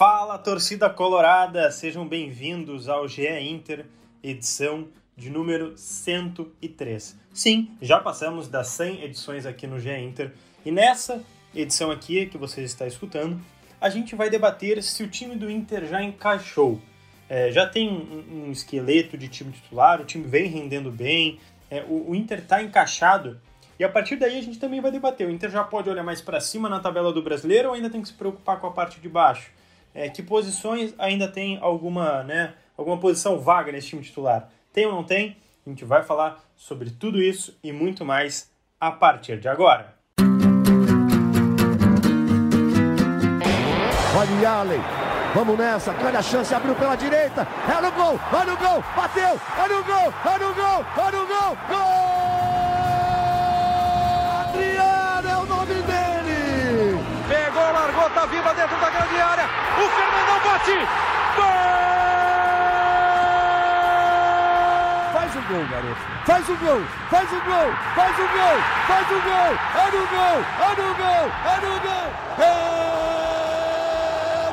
Fala, torcida colorada! Sejam bem-vindos ao GE Inter, edição de número 103. Sim, já passamos das 100 edições aqui no GE Inter e nessa edição aqui que você está escutando, a gente vai debater se o time do Inter já encaixou. É, já tem um, um, esqueleto de time titular, o time vem rendendo bem, é, o, o Inter está encaixado e a partir daí a gente também vai debater. O Inter já pode olhar mais para cima na tabela do brasileiro ou ainda tem que se preocupar com a parte de baixo? É, que posições ainda tem alguma, né, alguma posição vaga nesse time titular? Tem ou não tem? A gente vai falar sobre tudo isso e muito mais a partir de agora. Olha o Allen, vamos nessa, grande a chance, abriu pela direita, é no gol, olha o gol, bateu, olha o gol, olha o gol, olha o gol, gol! Adriano Tá viva dentro da grande área, o Fernandão bate, gol! Faz o gol, garoto. Faz o gol, faz o gol, faz o gol, faz o gol. É no gol, é no gol, é no gol. É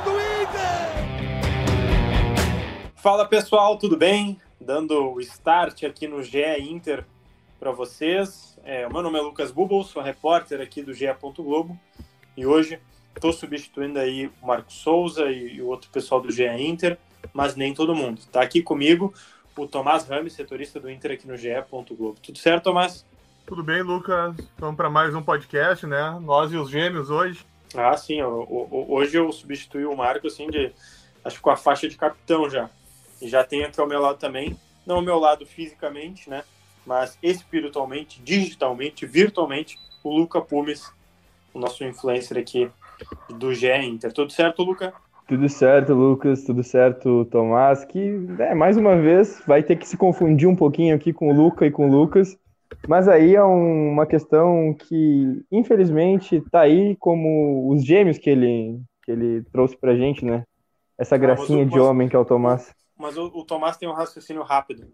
do Inter. Fala pessoal, tudo bem? Dando o start aqui no GE Inter para vocês. É, o meu nome é Lucas Bubble, sou repórter aqui do GE. Globo e hoje estou substituindo aí o Marco Souza e o outro pessoal do GE Inter, mas nem todo mundo. Está aqui comigo o Tomás Rames, setorista do Inter aqui no GE. Globo. Tudo certo, Tomás? Tudo bem, Lucas. Vamos para mais um podcast, né? Nós e os gêmeos hoje. Ah, sim. Hoje eu substituí o Marco, assim, de, acho que com a faixa de capitão já. E já tenho aqui ao meu lado também, não ao meu lado fisicamente, né? Mas espiritualmente, digitalmente, virtualmente, o Luca Pumes, o nosso influencer aqui do GE Inter. Tudo certo, Luca? Tudo certo, Lucas, tudo certo, Tomás, que é, mais uma vez vai ter que se confundir um pouquinho aqui com o Luca e com o Lucas, mas aí é um, uma questão que, infelizmente, tá aí como os gêmeos que ele, que ele trouxe pra gente, né? Essa gracinha o, de homem que é o Tomás. Mas o, o Tomás tem um raciocínio rápido,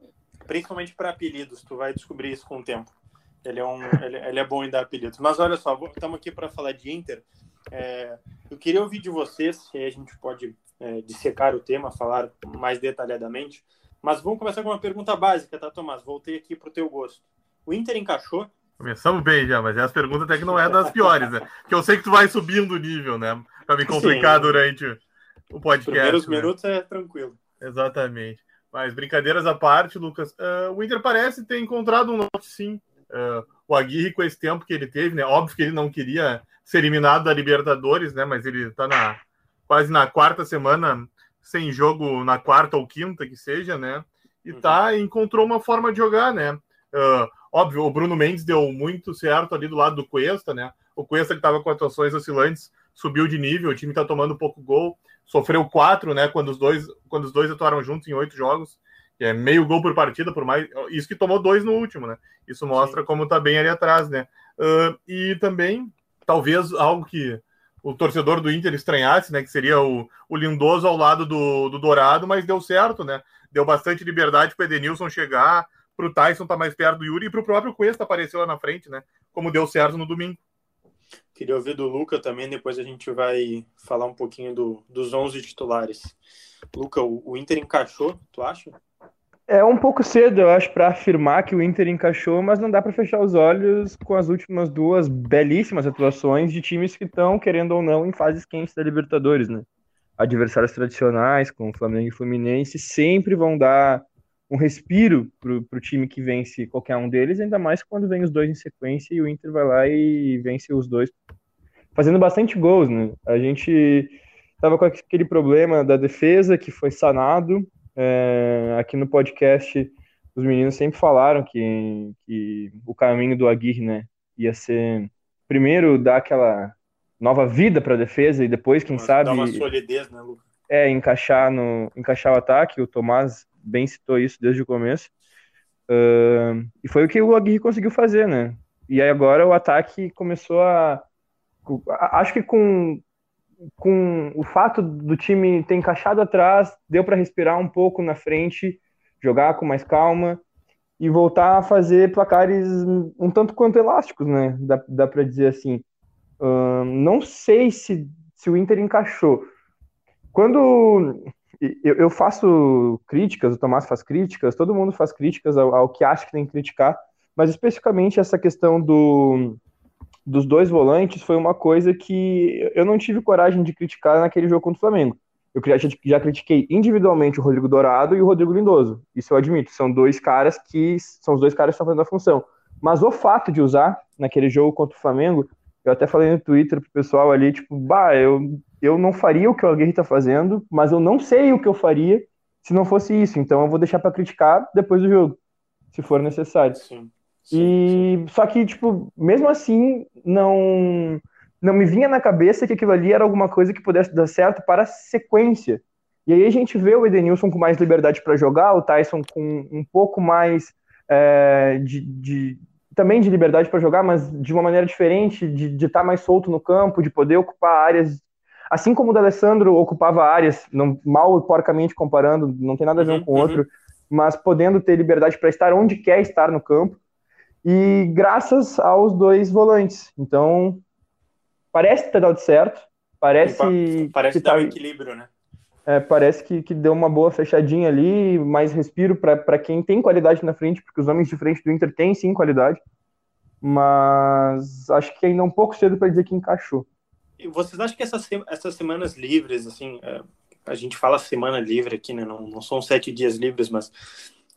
principalmente para apelidos, tu vai descobrir isso com o tempo. Ele é, um, ele, ele é bom em dar apelidos. Mas olha só, estamos aqui para falar de Inter, é, eu queria ouvir de vocês, se a gente pode é, dissecar o tema, falar mais detalhadamente. Mas vamos começar com uma pergunta básica, tá, Tomás? Voltei aqui para o teu gosto. O Inter encaixou? Começamos bem já, mas as perguntas até que não é das piores, né? Que eu sei que tu vai subindo o nível, né? Para me complicar Sim. durante o podcast. Os primeiros né? minutos é tranquilo. Exatamente. Mas brincadeiras à parte, Lucas, uh, o Inter parece ter encontrado um norte, sim. Uh, o Aguirre, com esse tempo que ele teve, né? Óbvio que ele não queria ser eliminado da Libertadores, né? Mas ele está na, quase na quarta semana sem jogo na quarta ou quinta que seja, né? E uhum. tá encontrou uma forma de jogar, né? Uh, óbvio, o Bruno Mendes deu muito certo ali do lado do Cuesta, né? O Cuesta que estava com atuações oscilantes subiu de nível, o time está tomando pouco gol, sofreu quatro, né? Quando os dois quando os dois atuaram juntos em oito jogos, que é meio gol por partida, por mais isso que tomou dois no último, né? Isso mostra Sim. como tá bem ali atrás, né? Uh, e também talvez algo que o torcedor do Inter estranhasse, né? Que seria o, o Lindoso ao lado do, do Dourado, mas deu certo, né? Deu bastante liberdade para o Edenilson chegar, para o Tyson estar tá mais perto do Yuri e para o próprio Cuesta aparecer lá na frente, né? Como deu certo no domingo. Queria ouvir do Luca também, depois a gente vai falar um pouquinho do, dos 11 titulares. Luca, o, o Inter encaixou, tu acha? É um pouco cedo, eu acho, para afirmar que o Inter encaixou, mas não dá para fechar os olhos com as últimas duas belíssimas atuações de times que estão, querendo ou não, em fases quentes da Libertadores, né? Adversários tradicionais, como Flamengo e Fluminense, sempre vão dar um respiro pro, pro time que vence qualquer um deles, ainda mais quando vem os dois em sequência e o Inter vai lá e vence os dois, fazendo bastante gols, né? A gente tava com aquele problema da defesa que foi sanado, é, aqui no podcast, os meninos sempre falaram que, que o caminho do Aguirre, né, ia ser primeiro dar aquela nova vida para a defesa e depois, quem sabe, dar uma solidez, né, Lucas? É, encaixar no encaixar o ataque. O Tomás bem citou isso desde o começo. Uh, e foi o que o Aguirre conseguiu fazer, né? E aí agora o ataque começou a. Acho que com com o fato do time ter encaixado atrás, deu para respirar um pouco na frente, jogar com mais calma e voltar a fazer placares um tanto quanto elásticos, né? Dá, dá para dizer assim. Não sei se, se o Inter encaixou. quando eu, eu, faço críticas, o Tomás faz críticas, todo mundo faz críticas ao, ao, que acha que tem que criticar, mas especificamente essa questão do, dos dois volantes foi uma coisa que eu não tive coragem de criticar naquele jogo contra o Flamengo. Eu já, critiquei individualmente o Rodrigo Dourado e o Rodrigo Lindoso. Isso eu admito. São dois caras que são os dois caras que estão fazendo a função. Mas o fato de usar naquele jogo contra o Flamengo, eu até falei no Twitter pro pessoal ali, tipo, bah, eu, eu não faria o que o Aguirre tá fazendo, mas eu não sei o que eu faria se não fosse isso. Então eu vou deixar para criticar depois do jogo, se for necessário. Sim, e só que, tipo, mesmo assim, não não me vinha na cabeça que aquilo ali era alguma coisa que pudesse dar certo para a sequência. E aí a gente vê o Edenilson com mais liberdade para jogar, o Tyson com um pouco mais é, de, de, também de liberdade para jogar, mas de uma maneira diferente, de estar tá mais solto no campo, de poder ocupar áreas, assim como o D'Alessandro ocupava áreas, não, mal e porcamente comparando, não tem nada a ver um uhum, com o outro, uhum. mas podendo ter liberdade para estar onde quer estar no campo, e graças aos dois volantes. Então, parece ter dado certo. Parece. Parece que tá, um equilíbrio, né? É, parece que, que deu uma boa fechadinha ali, mais respiro para quem tem qualidade na frente, porque os homens de frente do Inter têm sim qualidade. Mas acho que ainda é um pouco cedo para dizer que encaixou. E vocês acham que essas, essas semanas livres, assim, é, a gente fala semana livre aqui, né? Não, não são sete dias livres, mas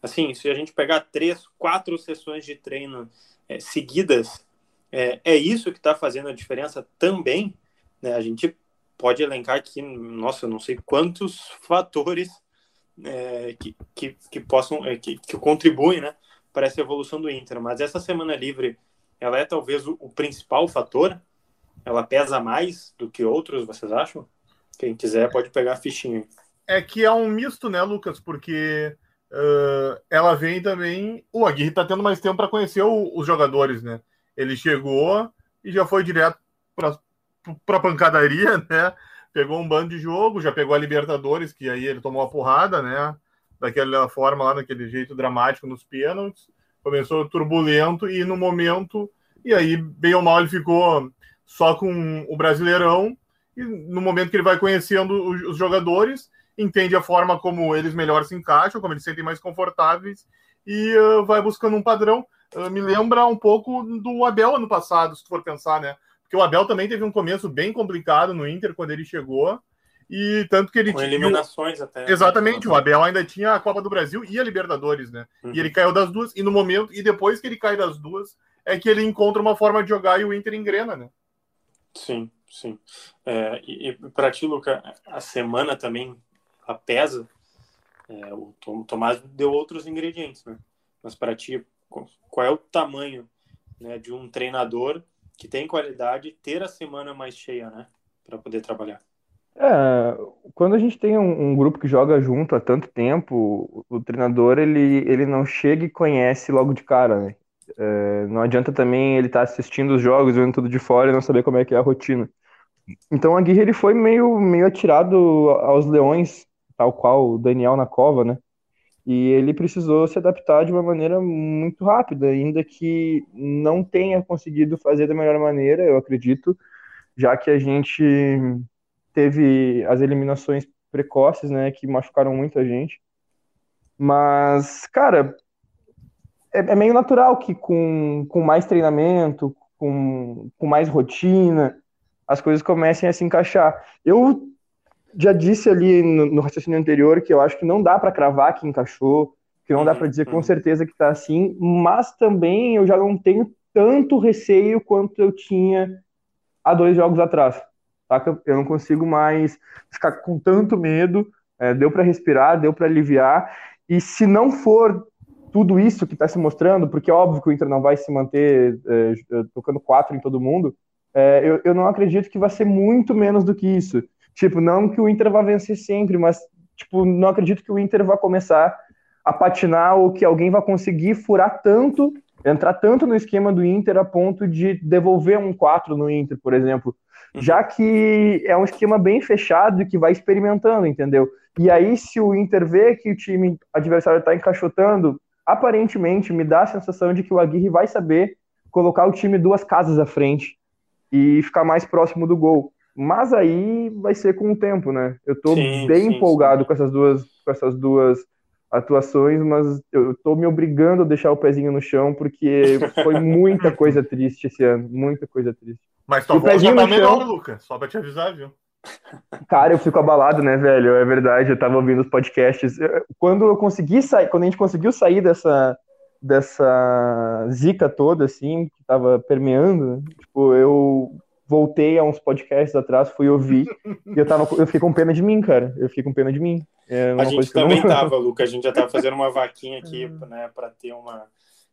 assim, se a gente pegar três, quatro sessões de treino é, seguidas, é, é isso que está fazendo a diferença também. Né? A gente pode elencar aqui, nossa, eu não sei quantos fatores é, que, que, que, possam, é, que, que contribuem né, para essa evolução do Inter. Mas essa semana livre, ela é talvez o, o principal fator? Ela pesa mais do que outros, vocês acham? Quem quiser pode pegar a fichinha. É que é um misto, né, Lucas? Porque uh, ela vem também. O Aguirre está tendo mais tempo para conhecer o, os jogadores, né? Ele chegou e já foi direto para a pancadaria, né? Pegou um bando de jogo, já pegou a Libertadores, que aí ele tomou a porrada, né? Daquela forma lá, daquele jeito dramático nos pênaltis. Começou turbulento e no momento. E aí, bem ou mal, ele ficou só com o Brasileirão. E no momento que ele vai conhecendo os jogadores, entende a forma como eles melhor se encaixam, como eles se sentem mais confortáveis e uh, vai buscando um padrão. Uh, me lembra um pouco do Abel ano passado, se for pensar, né? Porque o Abel também teve um começo bem complicado no Inter quando ele chegou. E tanto que ele Com tinha. eliminações até. Né? Exatamente, o Abel ainda tinha a Copa do Brasil e a Libertadores, né? Uhum. E ele caiu das duas, e no momento, e depois que ele cai das duas, é que ele encontra uma forma de jogar e o Inter engrena, né? Sim, sim. É, e, e para ti, Luca, a semana também a pesa. É, o Tomás deu outros ingredientes, né? Mas para ti, qual é o tamanho né, de um treinador que tem qualidade ter a semana mais cheia, né, para poder trabalhar? É, quando a gente tem um, um, grupo que joga junto há tanto tempo, o, o, treinador ele, ele não chega e conhece logo de cara, né? É, não adianta também ele estar tá assistindo os jogos, vendo tudo de fora e não saber como é que é a rotina. Então a Guerra ele foi meio, meio atirado aos leões, tal qual o Daniel na cova, né? E ele precisou se adaptar de uma maneira muito rápida, ainda que não tenha conseguido fazer da melhor maneira, eu acredito, já que a gente teve as eliminações precoces, né, que machucaram muito a gente. Mas, cara, é, é meio natural que com, com mais treinamento, com, com mais rotina, as coisas comecem a se encaixar. Eu já disse ali no, no, raciocínio anterior que eu acho que não dá para cravar que encaixou, que não dá para dizer com uhum. certeza que está assim, mas também eu já não tenho tanto receio quanto eu tinha há dois jogos atrás. Eu não consigo mais ficar com tanto medo. É, deu para respirar, deu para aliviar. E se não for tudo isso que está se mostrando, porque é óbvio que o Inter não vai se manter é, tocando quatro em todo mundo, é, eu, eu não acredito que vai ser muito menos do que isso. Tipo, não que o Inter vá vencer sempre, mas tipo, não acredito que o Inter vá começar a patinar ou que alguém vá conseguir furar tanto, entrar tanto no esquema do Inter a ponto de devolver um 4 no Inter, por exemplo. Uhum. Já que é um esquema bem fechado e que vai experimentando, entendeu? E aí, se o Inter vê que o time adversário está encaixotando, aparentemente me dá a sensação de que o Aguirre vai saber colocar o time duas casas à frente e ficar mais próximo do gol. Mas aí vai ser com o tempo, né? Eu tô Sim, bem sim, empolgado sim. com essas duas, com essas duas atuações, mas eu tô me obrigando a deixar o pezinho no chão porque foi muita coisa triste esse ano, muita coisa triste. Mas tua o voz já pezinho tá no melhor, chão. Lucas. Só pra te avisar, viu? Cara, eu fico abalado, né, velho? É verdade, eu tava ouvindo os podcasts. Quando eu consegui sair, quando a gente conseguiu sair dessa, dessa zica toda, assim, que tava permeando, tipo, eu voltei a uns podcasts atrás, fui ouvir, e eu, tava, eu fiquei com pena de mim, cara. Eu fiquei com pena de mim. É uma A coisa gente também não... tava, Luca. A gente já tava fazendo uma vaquinha aqui, né, para ter uma,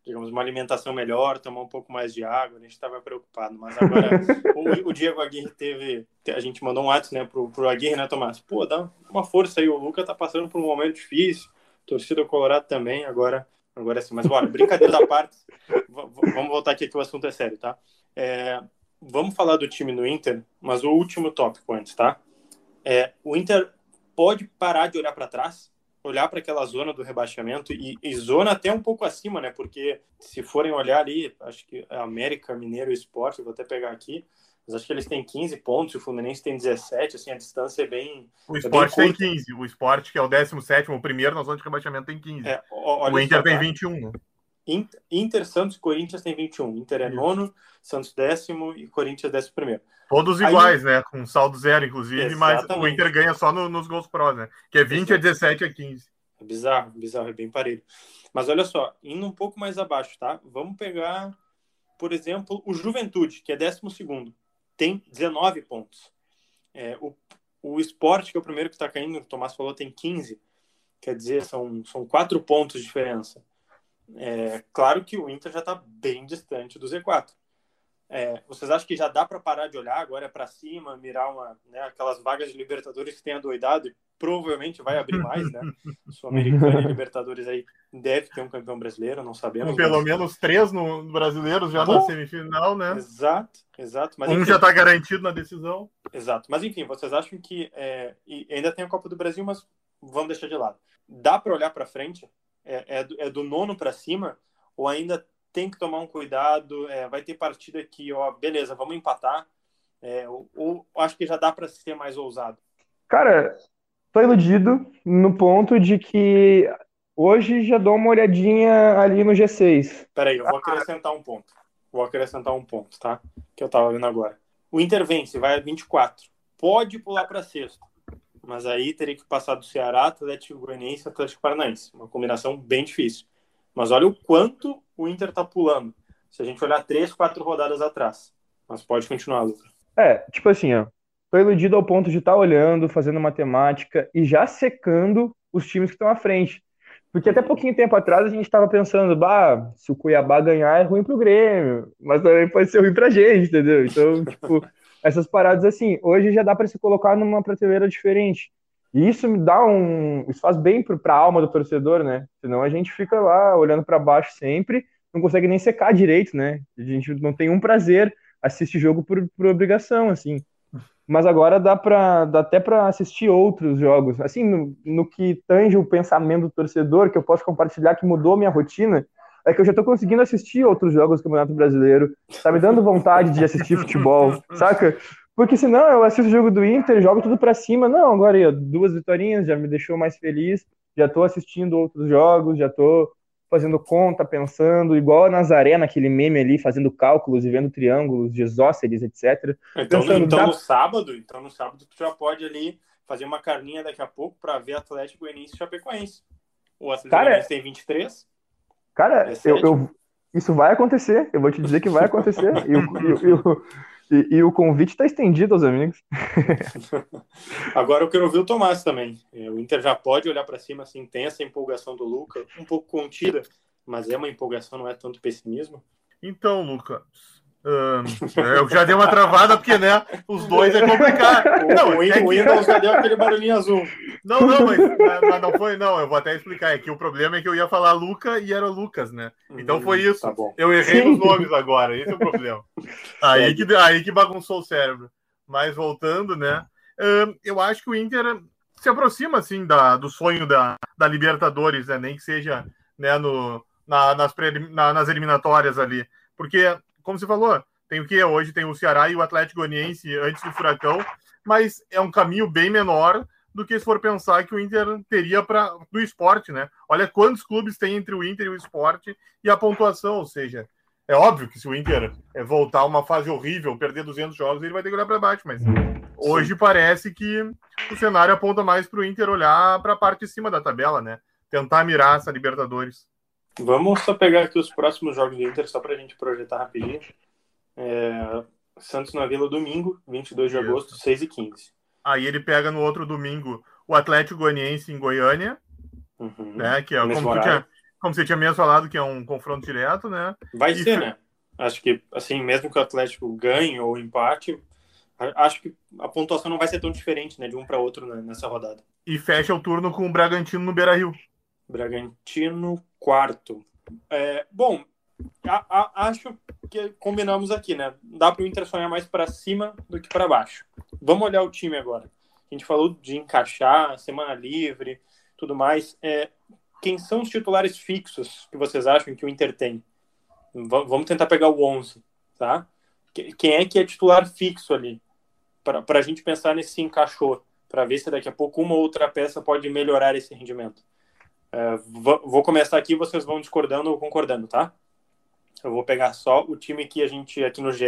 digamos, uma alimentação melhor, tomar um pouco mais de água. A gente tava preocupado, mas agora o, o Diego Aguirre teve, a gente mandou um WhatsApp, né, pro, pro Aguirre, né, Tomás? Pô, dá uma força aí. O Luca tá passando por um momento difícil. Torcida Colorado também. Agora, agora sim. Mas bora, brincadeira da parte. Vamos voltar aqui que o assunto é sério, tá? É, vamos falar do time no Inter, mas o último tópico antes, tá? É, o Inter pode parar de olhar para trás, olhar para aquela zona do rebaixamento e, e zona até um pouco acima, né? Porque se forem olhar ali, acho que é América, Mineiro e Esporte, vou até pegar aqui, mas acho que eles têm 15 pontos, o Fluminense tem 17, assim, a distância é bem. O bem Sport tem curta. 15. O Sport, que é o 17, o primeiro na zona de rebaixamento, tem 15. É, olha o Inter tem tá? 21, né? Inter, Santos e Corinthians tem 21. Inter é Isso. nono, Santos décimo e Corinthians décimo primeiro. Todos Aí- iguais, né? Com saldo zero, inclusive, mas o Exatamente. Inter ganha só no- nos gols pró, né? Que é 20 a 17 a 15. É bizarro, bizarro, é bem parelho. Mas olha só, indo um pouco mais abaixo, tá? Vamos pegar, por exemplo, o Juventude, que é 12 tem 19 pontos. É, o, o Sport, que é o primeiro que está caindo, o Tomás falou, tem 15. Quer dizer, são, são quatro pontos de diferença. É, claro que o Inter já está bem distante do Z4. É, vocês acham que já dá para parar de olhar agora para cima, mirar uma, né, aquelas vagas de Libertadores que tem adoidado e provavelmente vai abrir mais, né? Sul-Americana e Libertadores aí deve ter um campeão brasileiro, não sabemos. Pelo mas- menos três no brasileiro já Pô. na semifinal, né? Exato, exato. Mas, Um enfim, já tá garantido na decisão. Exato. Mas enfim, vocês acham que é, ainda tem a Copa do Brasil, mas vamos deixar de lado. Dá para olhar para frente? É, é do, é do nono para cima? Ou ainda tem que tomar um cuidado? É, vai ter partida que, ó, beleza, vamos empatar. É, ou, ou acho que já dá para ser mais ousado. Cara, tô iludido no ponto de que hoje já dou uma olhadinha ali no G6. Peraí, eu vou acrescentar um ponto. Vou acrescentar um ponto, tá? Que eu tava vendo agora. O Inter vence, vai a 24. Pode pular para sexto. Mas aí teria que passar do Ceará, Atlético Goianiense e Atlético Paranaense. Uma combinação bem difícil. Mas olha o quanto o Inter tá pulando. Se a gente olhar três, quatro rodadas atrás. Mas pode continuar, Lucas. É, tipo assim, ó. Tô iludido ao ponto de estar olhando, fazendo matemática e já secando os times que estão à frente. Porque até pouquinho tempo atrás a gente estava pensando, bah, se o Cuiabá ganhar é ruim pro Grêmio, mas também pode ser ruim pra gente, entendeu? Então, tipo, essas paradas assim, hoje já dá para se colocar numa prateleira diferente. E isso me dá um. Isso faz bem pro, pra alma do torcedor, né? Senão a gente fica lá olhando para baixo sempre, não consegue nem secar direito, né? A gente não tem um prazer assistir jogo por, por obrigação, assim. Mas agora dá, pra, dá até para assistir outros jogos. Assim, no, no que tange o pensamento do torcedor, que eu posso compartilhar, que mudou minha rotina, é que eu já tô conseguindo assistir outros jogos do Campeonato Brasileiro. Tá me dando vontade de assistir futebol, saca? Porque senão eu assisto o jogo do Inter, jogo tudo pra cima. Não, agora aí, duas vitórias já me deixou mais feliz. Já tô assistindo outros jogos, já tô fazendo conta, pensando, igual a Nazaré naquele meme ali, fazendo cálculos e vendo triângulos, isósceles, etc. Então, Pensando, então dá- no sábado, então no sábado tu já pode ali fazer uma carninha daqui a pouco para ver Atlético Goianiense e Chapecoense. O Atlético Cara, Goianiense tem 23. Cara, eu, eu- isso vai acontecer. Eu vou te dizer que vai acontecer. E o, e e e- e o convite está estendido aos amigos. Agora eu quero ouvir o Tomás também. É, O Inter já pode olhar para cima, assim, tem essa empolgação do Luca, um pouco contida, mas é uma empolgação, não é tanto pessimismo. Então, Lucas. Ahn, eu já dei uma travada, porque, né? Os dois é complicado. O, Não, o, é o que- Windows já deu aquele barulhinho azul. Não, não, mas, mas não foi, não. Eu vou até explicar. É que o problema é que eu ia falar Luca e era Lucas, né? Então foi isso. Tá bom. Eu errei nos nomes agora, esse é o problema. Aí que, aí que bagunçou o cérebro. Mas voltando, né? eu acho que o Inter se aproxima, assim, da, do sonho da, da Libertadores, né? Nem que seja né, no, na- nas, prelim- na- nas eliminatórias ali. Porque, como você falou, Tem o que hoje tem o Ceará e o Atlético Goianiense antes do Furacão, mas é um caminho bem menor do que se for pensar que o Inter teria para o esporte, né? Olha quantos clubes tem entre o Inter e o esporte e a pontuação, ou seja, é óbvio que se o Inter é, voltar a uma fase horrível, perder 200 jogos, ele vai ter que olhar para baixo, mas hoje parece que o cenário aponta mais para o Inter olhar para a parte de cima da tabela, né? Tentar mirar essa Libertadores. Vamos só pegar aqui os próximos jogos do Inter, só para a gente projetar rapidinho. É... Santos na Vila, domingo, 22 de Isso. agosto, 6 e 15 Aí ele pega no outro domingo o Atlético Goianiense em Goiânia, uhum. né? Que é como, tinha, como, você tinha mesmo falado, que é um confronto direto, né? Vai e ser, né? Acho que, assim, mesmo que o Atlético ganhe ou empate, acho que a pontuação não vai ser tão diferente, né? De um para outro né, nessa rodada. E fecha o turno com o Bragantino no Beira Rio. Bragantino, quarto. É, bom, a, a, acho que combinamos aqui, né? Dá para o Inter sonhar mais para cima do que para baixo. Vamos olhar o time agora. A gente falou de encaixar, semana livre, tudo mais. É, quem são os titulares fixos que vocês acham que o Inter tem? V vamos tentar pegar o 11, tá? Quem é que é titular fixo ali? Para a gente pensar nesse encaixou, para ver se daqui a pouco uma ou outra peça pode melhorar esse rendimento. É, vou começar aqui, vocês vão discordando ou concordando, tá? Eu vou pegar só o time que a gente aqui no GE,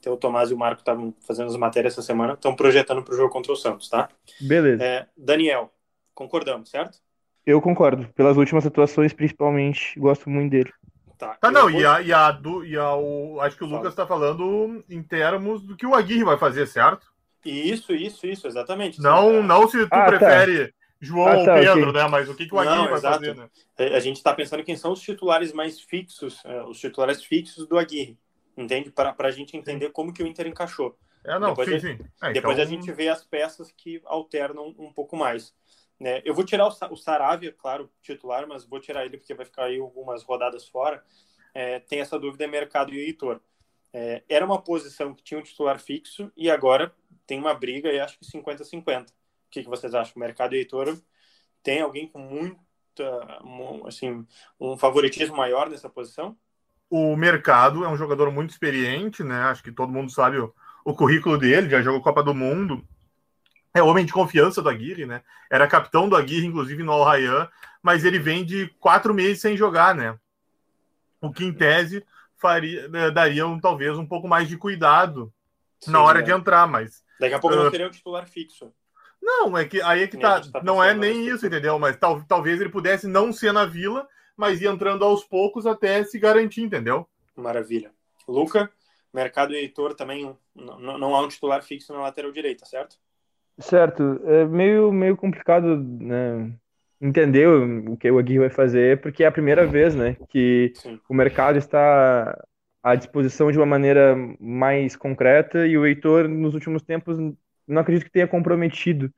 tem o Tomás e o Marco estavam fazendo as matérias essa semana, estão projetando para o jogo contra o Santos, tá? Beleza. É, Daniel, concordamos, certo? Eu concordo. Pelas últimas atuações, principalmente, gosto muito dele. Tá, tá não, vou... e, a, e, a, do, e a, o, acho que o Fala. Lucas está falando em termos do que o Aguirre vai fazer, certo? Isso, isso, isso, exatamente. Não, não se tu ah, tá. prefere tá. João ah, tá, ou Pedro, okay. né? Mas o que, que o Aguirre Não, vai exato. fazer, né? A gente está pensando quem são os titulares mais fixos, é, os titulares fixos do Aguirre, entende? Para a gente entender como que o Inter encaixou. É, não, depois sim, a, sim. É, depois então... a gente vê as peças que alternam um pouco mais. Né? Eu vou tirar o, o Saravia, claro, titular, mas vou tirar ele porque vai ficar aí algumas rodadas fora. É, tem essa dúvida mercado e Heitor. É, era uma posição que tinha um titular fixo e agora tem uma briga e acho que 50-50. O que, que vocês acham? O mercado e Heitor tem alguém com muita, assim, um favoritismo maior nessa posição? O Mercado é um jogador muito experiente, né? Acho que todo mundo sabe o, o currículo dele, já jogou Copa do Mundo. É homem de confiança do Aguirre, né? Era capitão do Aguirre, inclusive no Al Rayyan, mas ele vem de quatro meses sem jogar, né? O que em tese faria, né, daria um, talvez um pouco mais de cuidado Sim, na hora é. de entrar, mas. Daqui a pouco uh, não seria o titular fixo. Não, é que aí é que tá, tá não é nem isso, entendeu? Mas tal, talvez ele pudesse não ser na Vila, mas ir entrando aos poucos até se garantir, entendeu? Maravilha. Luca, Mercado e Heitor também não, não há um titular fixo na lateral direita, certo? Certo. É meio, meio complicado né, entender o que o Aguirre vai fazer, porque é a primeira vez né, que Sim. o mercado está à disposição de uma maneira mais concreta e o Heitor, nos últimos tempos, não acredito que tenha comprometido.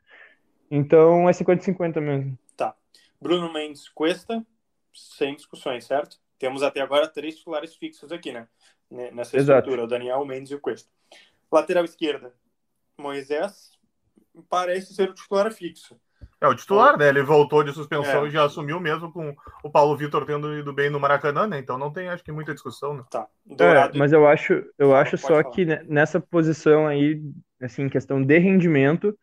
Então é 50-50 mesmo. Tá. Bruno Mendes Cuesta, sem discussões, certo? Temos até agora três titulares fixos aqui, né? Nessa Exato. estrutura, o Daniel, o Mendes e o Cuesta. Lateral esquerda, Moisés parece ser o titular fixo. É, o titular, né? Ele voltou de suspensão é. e já assumiu mesmo com o Paulo Vitor tendo ido bem no Maracanã, né? Então não tem, acho que, muita discussão, né? Tá. É, mas eu acho, eu acho só falar. que nessa posição aí, assim, questão de rendimento,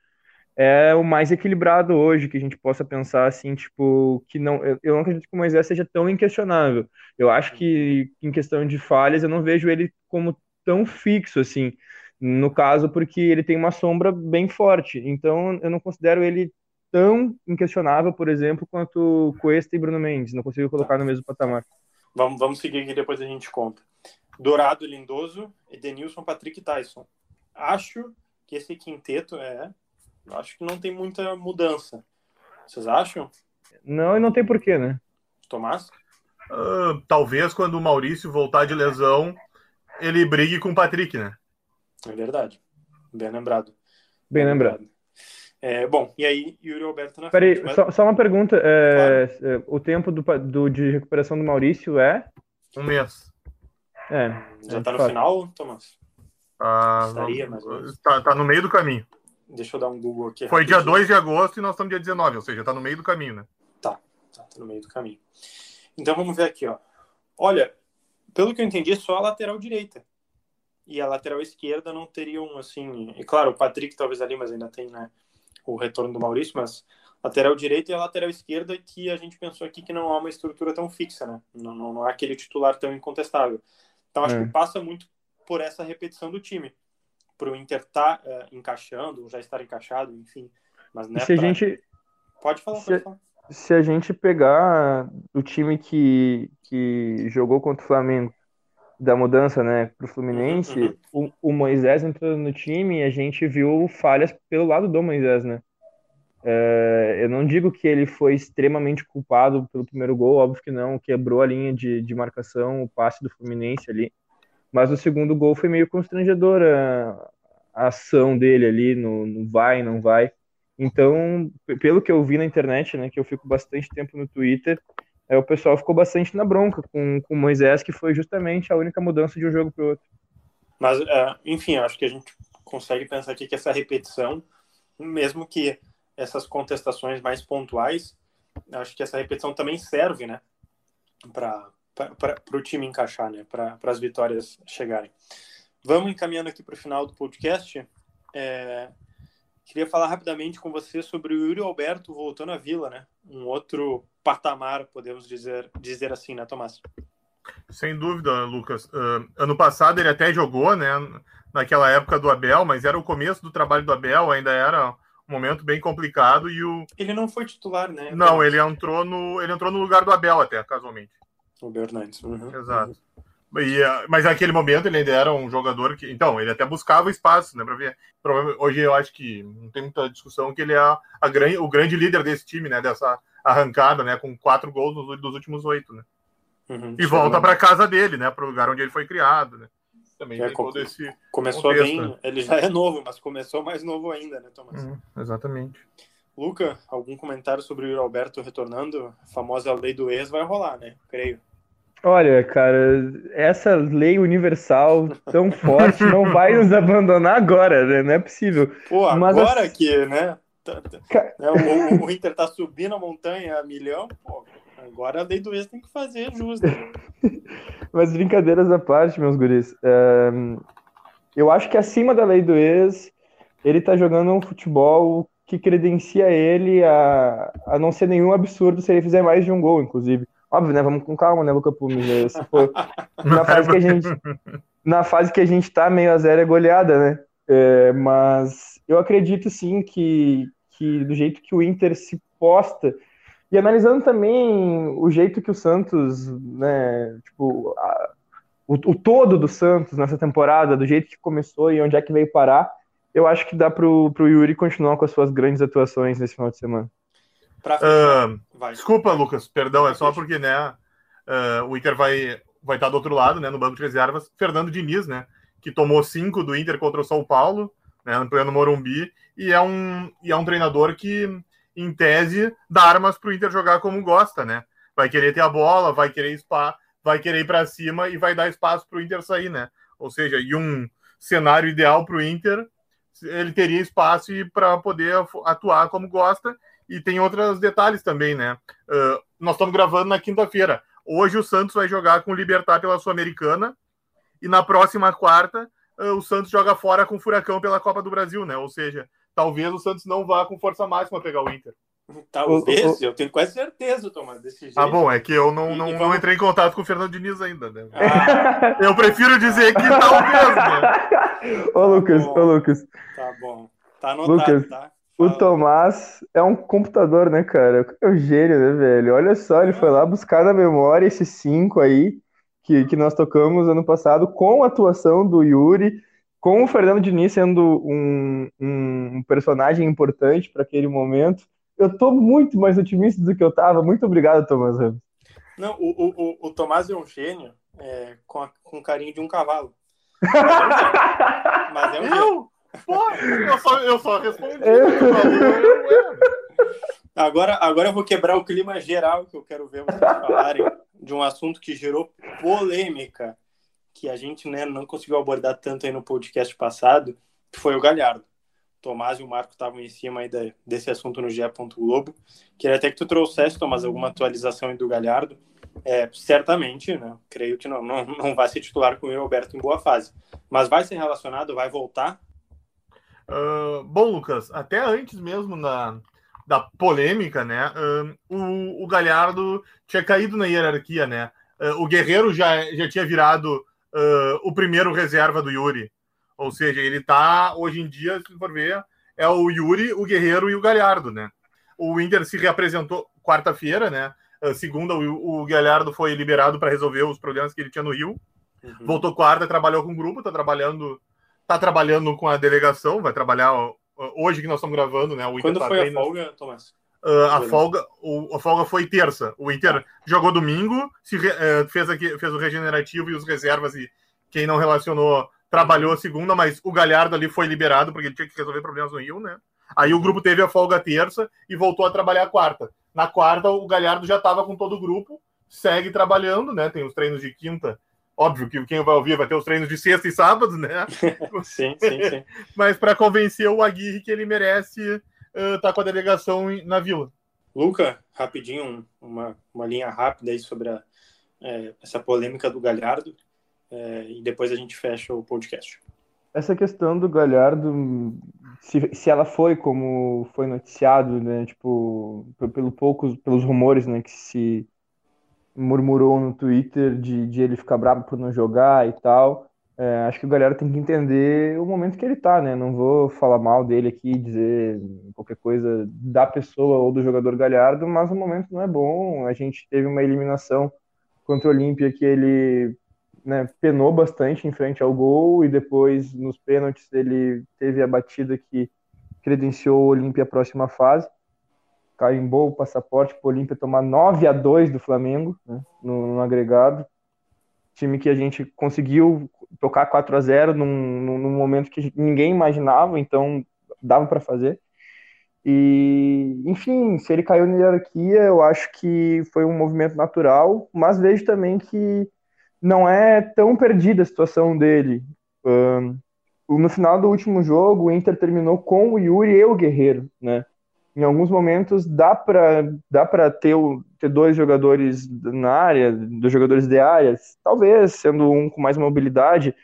é o mais equilibrado hoje, que a gente possa pensar assim, tipo, que não, eu, não acredito que o Moisés seja tão inquestionável. Eu acho que em questão de falhas, eu não vejo ele como tão fixo assim. No caso, porque ele tem uma sombra bem forte. Então, eu não considero ele tão inquestionável, por exemplo, quanto Cuesta e Bruno Mendes. Não consigo colocar no mesmo patamar. Vamos, vamos seguir aqui, depois a gente conta. Dourado, Lindoso, Edenilson, Patrick Tyson. Acho que esse quinteto é. Acho que não tem muita mudança. Vocês acham? Não, e não tem porquê, né? Tomás? Uh, talvez quando o Maurício voltar de lesão, ele brigue com o Patrick, né? É verdade. Bem lembrado. Bem lembrado. É, bom, e aí Yuri Alberto na Peraí, frente. Mas... Só, só, uma pergunta. É, claro. É, o tempo do, do, de recuperação do Maurício é? Um mês. É. Já é, tá no fato. final, Thomas? Ah, Estaria, mas... tá, tá no meio do caminho. Deixa eu dar um Google aqui. Foi dia 2 de agosto e nós estamos dia 19, ou seja, tá no meio do caminho, né? Tá, tá, tá no meio do caminho. Então vamos ver aqui, ó. Olha, pelo que eu entendi, é só a lateral direita. e a lateral esquerda não teriam, assim, e claro, o Patrick talvez ali, mas ainda tem, né, o retorno do Maurício, mas lateral direita e a lateral esquerda que a gente pensou aqui que não há uma estrutura tão fixa, né, não, não, não é aquele titular tão incontestável. Então acho é. que passa muito por essa repetição do time, para o Inter estar tá, uh, encaixando, já estar encaixado, enfim, mas né, se pra... a gente... Pode falar, se... pode falar se a gente pegar o time que, que jogou contra o Flamengo da mudança, né, para o Fluminense, uhum, uhum. O, o, Moisés entrou no time e a gente viu falhas pelo lado do Moisés, né? É, eu não digo que ele foi extremamente culpado pelo primeiro gol, óbvio que não, quebrou a linha de, de marcação, o passe do Fluminense ali, mas o segundo gol foi meio constrangedor a, ação dele ali no, no vai, não vai. Então, pelo que eu vi na internet, né, que eu fico bastante tempo no Twitter, é, o pessoal ficou bastante na bronca com o Moisés, que foi justamente a única mudança de um jogo para o outro. Mas, é, enfim, acho que a gente consegue pensar aqui que essa repetição, mesmo que essas contestações mais pontuais, acho que essa repetição também serve, né, para o time encaixar, né, para as vitórias chegarem. Vamos encaminhando aqui para o final do podcast. É, Queria falar rapidamente com você sobre o Yuri Alberto voltando à Vila, né? Um outro patamar, podemos dizer, dizer assim, né, Tomás? Sem dúvida, Lucas. Uh, ano passado ele até jogou, né? Naquela época do Abel, mas era o começo do trabalho do Abel, ainda era um momento bem complicado e o. Ele não foi titular, né? Não, ele entrou no, ele entrou no lugar do Abel até, casualmente. O Bernardes. Uhum. Exato. Uhum. E, ah, mas naquele momento ele ainda era um jogador que. Então, ele até buscava espaço, né? Pra ver. Hoje eu acho que não tem muita discussão que ele é a, a grande, o grande líder desse time, né? Dessa arrancada, né? Com quatro gols nos, dos últimos oito, né? Uhum, e volta para casa dele, né? Para o lugar onde ele foi criado, né? Também é, todo esse começou contexto, bem. Né? Ele já é novo, mas começou mais novo ainda, né, Thomas? Uhum, exatamente. Luca, algum comentário sobre o Alberto retornando? A famosa lei do ex vai rolar, né? Creio. Olha, cara, essa lei universal tão forte não vai nos abandonar agora, né? Não é possível. Pô, Mas agora assim... que, né? Tá, tá, né, o, o, Inter tá subindo a montanha a milhão, pô, agora a lei do ex tem que fazer justo. Mas brincadeiras à parte, meus guris. É... Eu acho que acima da lei do ex, ele tá jogando um futebol que credencia ele a, a não ser nenhum absurdo se ele fizer mais de um gol, inclusive. Óbvio, né? Vamos com calma, né, Luca Pumes? Né? Se for na fase que a gente na fase que a gente tá meio a zero é goleada, né? É, mas eu acredito sim que, que do jeito que o Inter se posta e analisando também o jeito que o Santos, né, tipo, a, o, o, todo do Santos nessa temporada, do jeito que começou e onde é que veio parar, eu acho que dá pro, pro Yuri continuar com as suas grandes atuações nesse final de semana. Uh, desculpa, Lucas, perdão, é só porque né, uh, o Inter vai, vai estar do outro lado, né, no banco de reservas. Fernando Diniz, né, que tomou cinco do Inter contra o São Paulo, né, no pleno Morumbi, e é um, e é um treinador que, em tese, dá armas para o Inter jogar como gosta, né? Vai querer ter a bola, vai querer spa, vai querer ir para cima e vai dar espaço para o Inter sair, né? Ou seja, e um cenário ideal para o Inter, ele teria espaço para poder atuar como gosta e tem outros detalhes também, né? Uh, nós estamos gravando na quinta-feira. Hoje o Santos vai jogar com o Libertar pela Sul-Americana e na próxima quarta uh, o Santos joga fora com o Furacão pela Copa do Brasil, né? Ou seja, talvez o Santos não vá com força máxima pegar o Inter. Talvez, eu tenho quase certeza, Tomás, desse jeito. Ah, bom, é que eu não, não, não entrei em contato com o Fernando Diniz ainda, né? Ah. Eu prefiro dizer que talvez, né? Ô, Lucas, tá ô, Lucas. Tá bom. Tá anotado, Lucas, tá? O Tomás é um computador, né, cara? É o gênio, né, velho? Olha só, ele foi lá buscar na memória esses cinco aí que, que nós tocamos ano passado, com a atuação do Yuri, com o Fernando Diniz sendo um, um personagem importante para aquele momento. Eu tô muito mais otimista do que eu tava. Muito obrigado, Tomás Ramos. Não, o, o, o, Tomás é um gênio é, com, a, com carinho de um cavalo. Mas é um gênio. Mas é um gênio. Porra, eu só, eu só respondi. agora, agora eu vou quebrar o clima geral que eu quero ver vocês falarem de um assunto que gerou polêmica, que a gente né, não conseguiu abordar tanto aí no podcast passado, que foi o Galhardo. Tomás e o Marco estavam em cima aí desse assunto no GE. Globo. Queria até que tu trouxesse, Tomás, alguma atualização aí do Galhardo. É, certamente, né? Creio que não, não, não vai ser titular com o Alberto em boa fase. Mas vai ser relacionado, vai voltar? Uh, bom, Lucas, até antes mesmo na, da polêmica, né? Uh, o, o Galhardo tinha caído na hierarquia, né? Uh, o Guerreiro já, já tinha virado o primeiro reserva do Yuri. Ou seja, ele tá, hoje em dia, se for ver, é o Yuri, o Guerreiro e o Galhardo, né? O Inter se reapresentou quarta-feira, né? segunda, o, o Galhardo foi liberado para resolver os problemas que ele tinha no Rio. Uhum. Voltou quarta, trabalhou com o grupo, tá trabalhando, tá trabalhando com a delegação, vai trabalhar hoje que nós estamos gravando, né? O Inter Quando tá foi a folga, Tomás? Uh, a, folga, o, a folga foi terça. O Inter ah. jogou domingo, se, uh, fez, aqui, fez o regenerativo e os reservas, e quem não relacionou trabalhou a segunda, mas o Galhardo ali foi liberado porque ele tinha que resolver problemas no Rio, né? Aí o grupo teve a folga terça e voltou a trabalhar a quarta. Na quarta, o Galhardo já estava com todo o grupo, segue trabalhando, né? Tem os treinos de quinta. Óbvio que quem vai ouvir vai ter os treinos de sexta e sábado, né? sim, sim, sim. Mas para convencer o Aguirre que ele merece estar uh, tá com a delegação na vila. Luca, rapidinho, uma, uma linha rápida aí sobre a, é, essa polêmica do Galhardo é, e depois a gente fecha o podcast. Essa questão do Galhardo, se, se ela foi como foi noticiado, né, tipo, pelo poucos, pelos rumores, né, que se murmurou no Twitter de, de ele ficar bravo por não jogar e tal, é, acho que o Galhardo tem que entender o momento que ele tá, né, não vou falar mal dele aqui, dizer qualquer coisa da pessoa ou do jogador Galhardo, mas o momento não é bom, a gente teve uma eliminação contra o Olímpia que ele né, penou bastante em frente ao gol e depois nos pênaltis ele teve a batida que credenciou o Olímpia à próxima fase. Carimbou o passaporte para o Olímpia tomar 9 a 2 do Flamengo né, no, no, agregado. Time que a gente conseguiu tocar 4 a 0 num, num momento que ninguém imaginava, então dava para fazer. E, enfim, se ele caiu na hierarquia, eu acho que foi um movimento natural, mas vejo também que não é tão perdida a situação dele. Um, no final do último jogo, o Inter terminou com o Yuri e o Guerreiro, né? Em alguns momentos dá para dá para ter, ter dois jogadores na área, dois jogadores de áreas, talvez sendo um com mais mobilidade.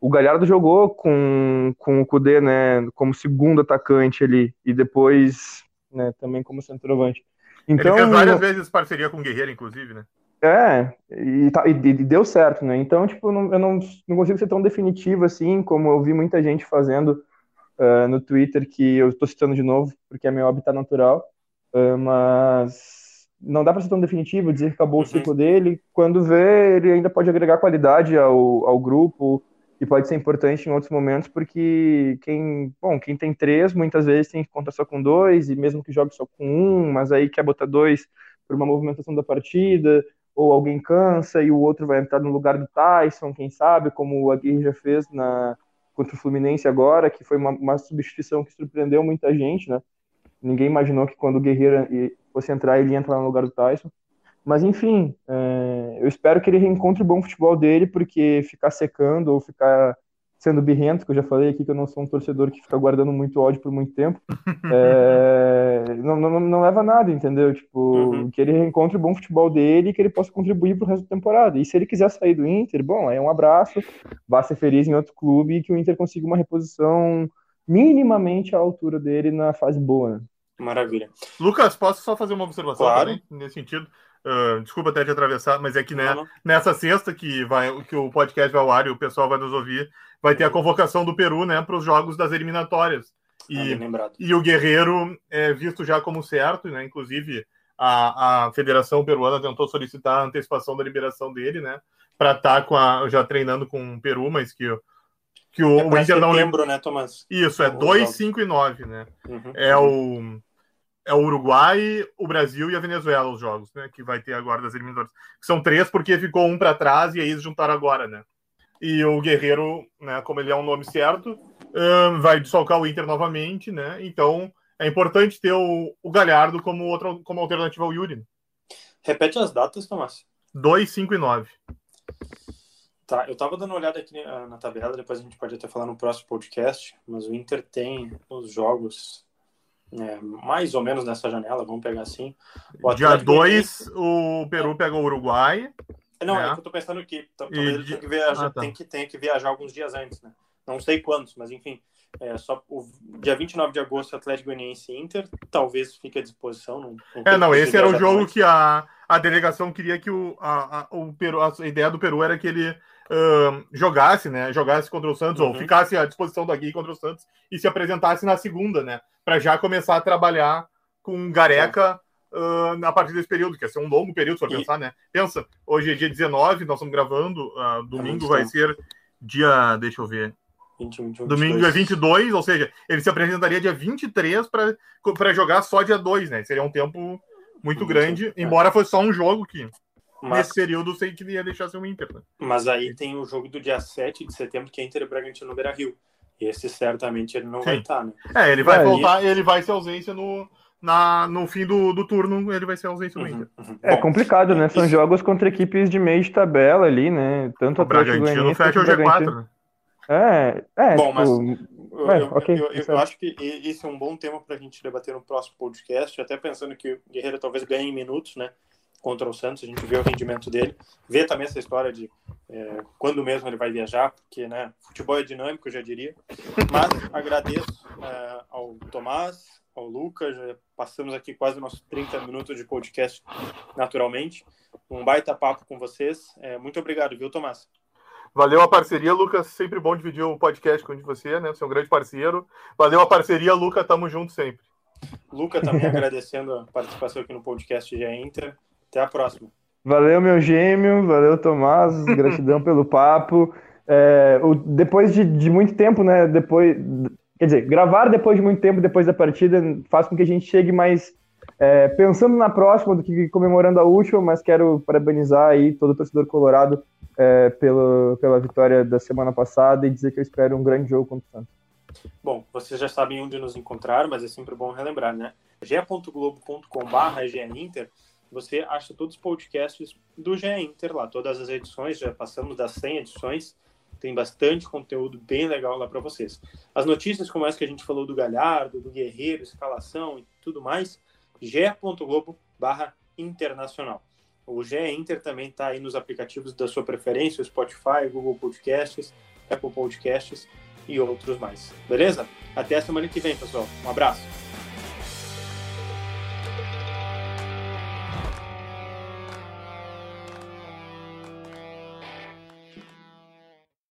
O Galhardo jogou com, com o Kudê, né, como segundo atacante ali e depois, né, também como centroavante. Então, Ele fez várias vezes parceria com o Guerreiro, inclusive, né? É, e, tá, e, e, deu certo, né? Então, tipo, não, eu não, não consigo ser tão definitivo assim, como eu vi muita gente fazendo uh, no Twitter, que eu estou citando de novo, porque é meu habitat natural, uh, mas não dá para ser tão definitivo, dizer que acabou uhum. o ciclo dele. Quando vê, ele ainda pode agregar qualidade ao, ao grupo e pode ser importante em outros momentos, porque quem, bom, quem tem três, muitas vezes tem que contar só com dois, e mesmo que jogue só com um, mas aí quer botar dois por uma movimentação da partida, ou alguém cansa e o outro vai entrar no lugar do Tyson, quem sabe, como o Aguirre já fez na, contra o Fluminense agora, que foi uma, uma substituição que surpreendeu muita gente, né? Ninguém imaginou que quando o Guerreiro fosse entrar, ele ia entrar no lugar do Tyson. Mas, enfim, é, eu espero que ele reencontre o bom futebol dele, porque ficar secando ou ficar sendo birrento, que eu já falei aqui que eu não sou um torcedor que fica guardando muito ódio por muito tempo, é, não, não, não, leva a nada, entendeu? Tipo, uhum. que ele reencontre o bom futebol dele e que ele possa contribuir para o resto da temporada. E se ele quiser sair do Inter, bom, é um abraço, vá ser feliz em outro clube e que o Inter consiga uma reposição minimamente à altura dele na fase boa, né? Maravilha. Lucas, posso só fazer uma observação claro. também, nesse sentido? Uh, desculpa até te atravessar, mas é que né, nessa sexta que, vai, que o podcast vai ao ar e o pessoal vai nos ouvir, vai ter a convocação do Peru né, para os jogos das eliminatórias. E, ah, e o Guerreiro é visto já como certo, né? Inclusive, a, a Federação Peruana tentou solicitar a antecipação da liberação dele, né? Para estar tá com a, já treinando com o Peru, mas que, que o, é o Inter não lembra, né, Thomas? Isso, é 2, 5 e 9, né? Uhum, é o é o Uruguai, o Brasil e a Venezuela os jogos, né? Que vai ter agora das eliminatórias. São três porque ficou um para trás e aí eles juntaram agora, né? E o Guerreiro, né? Como ele é um nome certo, um, vai desfalcar o Inter novamente, né? Então é importante ter o, o Galhardo como outra como alternativa ao Yuri. Né? Repete as datas, Tomás. 2, 5 e 9. Tá, eu tava dando uma olhada aqui na tabela, depois a gente pode até falar no próximo podcast, mas o Inter tem os jogos é, mais ou menos nessa janela, vamos pegar assim. Dia 2, o Peru pega o Uruguai. Não, é, é que eu tô pensando que talvez ele tenha que, viajar, ah, tá. tem que, tem que viajar alguns dias antes, né? Não sei quantos, mas enfim. É, só o dia 29 de agosto, Atlético Goianiense Inter, talvez fique à disposição. Não, não é, não, esse era o jogo que a, a delegação queria que o, a, a, o Peru, a ideia do Peru era que ele uh, jogasse, né? Jogasse contra o Santos, uhum. ou ficasse à disposição do Agui contra o Santos e se apresentasse na segunda, né? Para já começar a trabalhar com Gareca. Uh, a partir desse período, que ia ser um longo período, para pensar, né? Pensa, hoje é dia 19, nós estamos gravando, uh, domingo vai ser dia, deixa eu ver, 20, 20, Domingo é 22, ou seja, ele se apresentaria dia 23 para jogar só dia 2, né? Seria um tempo muito grande, é. embora fosse só um jogo que mas, nesse período sei que ia deixar ser o Inter. Né? Mas aí tem o jogo do dia 7 de setembro, que é Inter e Bragantino no Beira Rio. Esse certamente ele não Sim. vai estar, né? É, ele vai é, voltar, ele vai ser ausência no, na, no fim do, do turno, ele vai ser ausência no uhum, Inter. Uhum. É Bom, complicado, né? São isso... jogos contra equipes de meio de tabela ali, né? Tanto o Bragantino fecha o G4, né? É, é. Bom, tipo... mas eu, é, okay, eu, eu, eu, acho que esse é um bom tema para a gente debater no próximo podcast, até pensando que o Guerreiro talvez ganhe em minutos, né? Contra o Santos, a gente vê o rendimento dele, vê também essa história de é, quando mesmo ele vai viajar, porque né, futebol é dinâmico, eu já diria. Mas agradeço é, ao Tomás, ao Lucas, já passamos aqui quase nossos 30 minutos de podcast naturalmente. Um baita papo com vocês. É, muito obrigado, viu, Tomás? Valeu a parceria, Lucas. Sempre bom dividir o um podcast com você, né? Você é um grande parceiro. Valeu a parceria, Lucas. Tamo junto sempre. Luca também agradecendo a participação aqui no podcast de Inter. Até a próxima. Valeu, meu gêmeo. Valeu, Tomás. Gratidão pelo papo. É, o, depois de, de, muito tempo, né? Depois, quer dizer, gravar depois de muito tempo depois da partida faz com que a gente chegue mais é, pensando na próxima do que comemorando a última, mas quero parabenizar aí todo o torcedor colorado é, pelo, pela vitória da semana passada e dizer que eu espero um grande jogo contra o Santos. Bom, vocês já sabem onde nos encontrar, mas é sempre bom relembrar, né? ge.globo.com.br Inter, você acha todos os podcasts do GE Inter lá, todas as edições, já passamos das 100 edições, tem bastante conteúdo bem legal lá para vocês. As notícias como essa que a gente falou do Galhardo, do Guerreiro, escalação e tudo mais, ge.globo internacional. O GE Inter também está aí nos aplicativos da sua preferência, Spotify, Google Podcasts, Apple Podcasts e outros mais. Beleza? Até a semana que vem, pessoal. Um abraço.